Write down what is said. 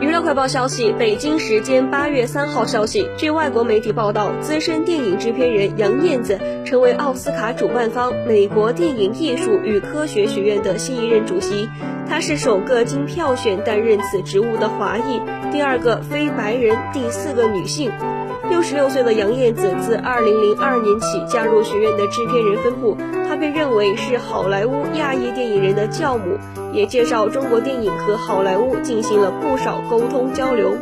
娱乐快报消息：北京时间八月三号消息，据外国媒体报道，资深电影制片人杨燕子成为奥斯卡主办方美国电影艺术与科学学院的新一任主席。她是首个经票选担任此职务的华裔，第二个非白人，第四个女性。六十六岁的杨燕子自二零零二年起加入学院的制片人分部，她被认为是好莱坞亚裔电影人的教母，也介绍中国电影和好莱坞进行了不少沟通交流。